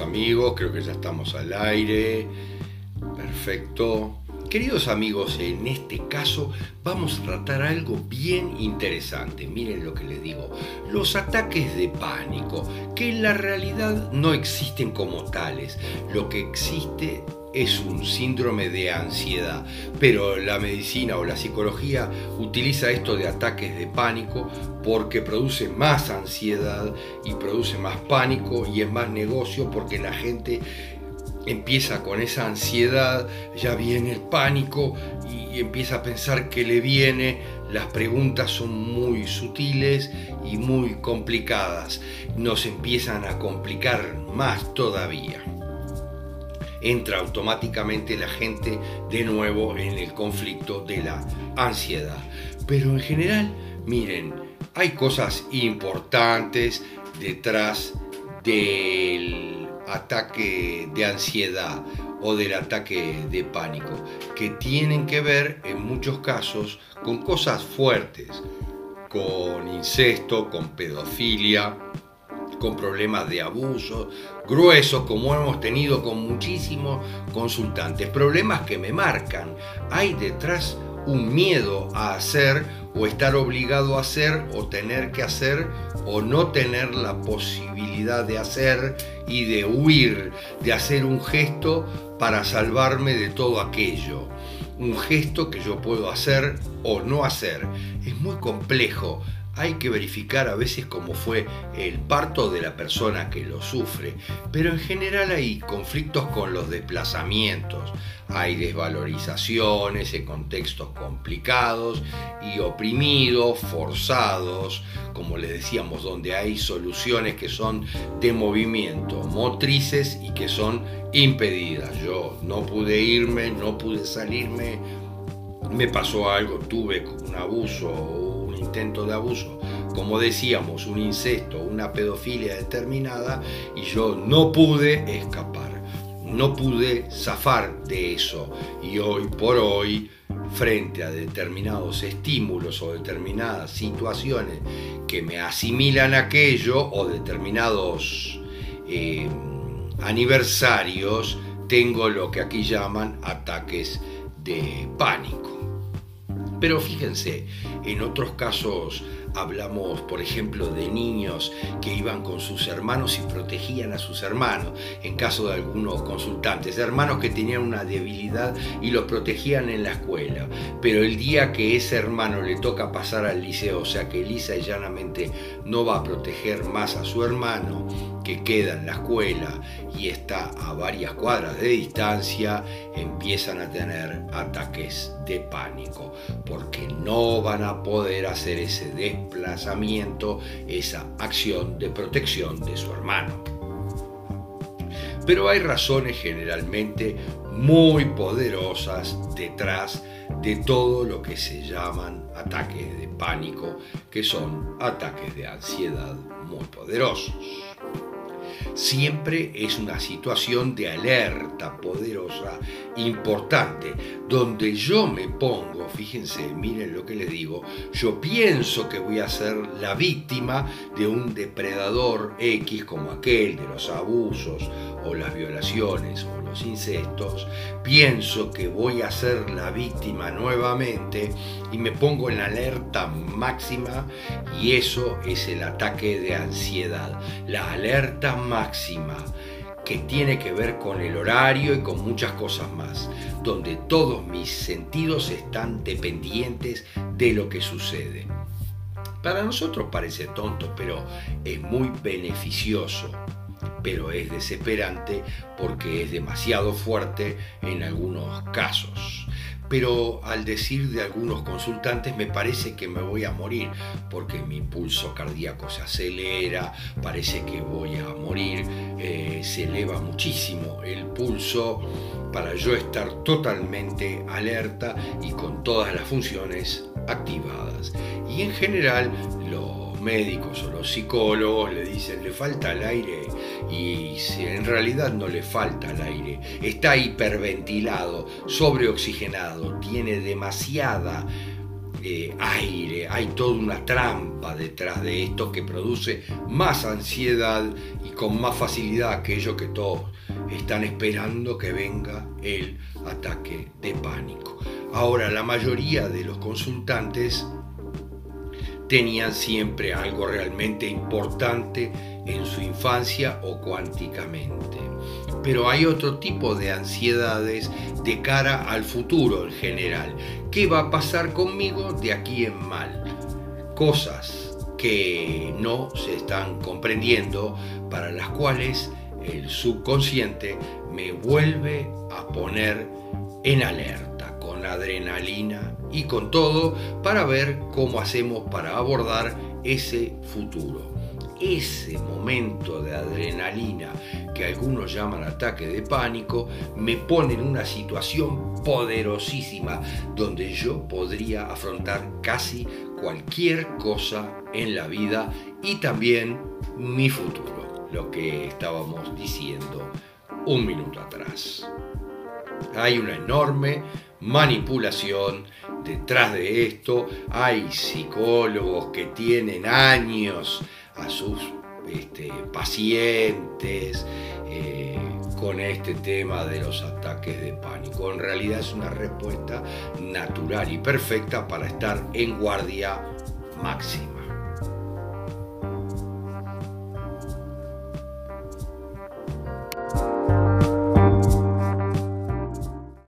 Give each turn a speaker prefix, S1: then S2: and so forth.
S1: amigos, creo que ya estamos al aire. Perfecto. Queridos amigos, en este caso vamos a tratar algo bien interesante. Miren lo que les digo. Los ataques de pánico, que en la realidad no existen como tales. Lo que existe es un síndrome de ansiedad, pero la medicina o la psicología utiliza esto de ataques de pánico porque produce más ansiedad y produce más pánico y es más negocio porque la gente empieza con esa ansiedad, ya viene el pánico y empieza a pensar que le viene, las preguntas son muy sutiles y muy complicadas, nos empiezan a complicar más todavía entra automáticamente la gente de nuevo en el conflicto de la ansiedad. Pero en general, miren, hay cosas importantes detrás del ataque de ansiedad o del ataque de pánico, que tienen que ver en muchos casos con cosas fuertes, con incesto, con pedofilia, con problemas de abuso, gruesos como hemos tenido con muchísimos consultantes, problemas que me marcan. Hay detrás un miedo a hacer o estar obligado a hacer o tener que hacer o no tener la posibilidad de hacer y de huir, de hacer un gesto para salvarme de todo aquello. Un gesto que yo puedo hacer o no hacer. Es muy complejo hay que verificar a veces cómo fue el parto de la persona que lo sufre, pero en general hay conflictos con los desplazamientos, hay desvalorizaciones en contextos complicados y oprimidos, forzados, como les decíamos, donde hay soluciones que son de movimiento, motrices y que son impedidas. Yo no pude irme, no pude salirme, me pasó algo, tuve un abuso intento de abuso, como decíamos, un incesto, una pedofilia determinada, y yo no pude escapar, no pude zafar de eso. Y hoy por hoy, frente a determinados estímulos o determinadas situaciones que me asimilan aquello o determinados eh, aniversarios, tengo lo que aquí llaman ataques de pánico. Pero fíjense, en otros casos hablamos, por ejemplo, de niños que iban con sus hermanos y protegían a sus hermanos, en caso de algunos consultantes, hermanos que tenían una debilidad y los protegían en la escuela, pero el día que ese hermano le toca pasar al liceo, o sea que lisa y llanamente no va a proteger más a su hermano, que queda en la escuela y está a varias cuadras de distancia, empiezan a tener ataques de pánico, porque no van a poder hacer ese desplazamiento, esa acción de protección de su hermano. Pero hay razones generalmente muy poderosas detrás de todo lo que se llaman ataques de pánico, que son ataques de ansiedad muy poderosos siempre es una situación de alerta poderosa, importante, donde yo me pongo, fíjense, miren lo que les digo, yo pienso que voy a ser la víctima de un depredador X como aquel de los abusos o las violaciones o los incestos, pienso que voy a ser la víctima nuevamente y me pongo en alerta máxima y eso es el ataque de ansiedad, la alerta máxima que tiene que ver con el horario y con muchas cosas más, donde todos mis sentidos están dependientes de lo que sucede. Para nosotros parece tonto, pero es muy beneficioso pero es desesperante porque es demasiado fuerte en algunos casos. Pero al decir de algunos consultantes me parece que me voy a morir porque mi pulso cardíaco se acelera, parece que voy a morir, eh, se eleva muchísimo el pulso para yo estar totalmente alerta y con todas las funciones activadas. Y en general médicos o los psicólogos le dicen le falta el aire y en realidad no le falta el aire, está hiperventilado, sobreoxigenado, tiene demasiada eh, aire, hay toda una trampa detrás de esto que produce más ansiedad y con más facilidad aquello que todos están esperando que venga el ataque de pánico. Ahora, la mayoría de los consultantes tenían siempre algo realmente importante en su infancia o cuánticamente. Pero hay otro tipo de ansiedades de cara al futuro en general. ¿Qué va a pasar conmigo de aquí en mal? Cosas que no se están comprendiendo, para las cuales el subconsciente me vuelve a poner en alerta, con adrenalina y con todo, para ver cómo hacemos para abordar ese futuro. Ese momento de adrenalina que algunos llaman ataque de pánico me pone en una situación poderosísima donde yo podría afrontar casi cualquier cosa en la vida y también mi futuro, lo que estábamos diciendo un minuto atrás. Hay una enorme manipulación detrás de esto. Hay psicólogos que tienen años a sus este, pacientes eh, con este tema de los ataques de pánico. En realidad es una respuesta natural y perfecta para estar en guardia máxima.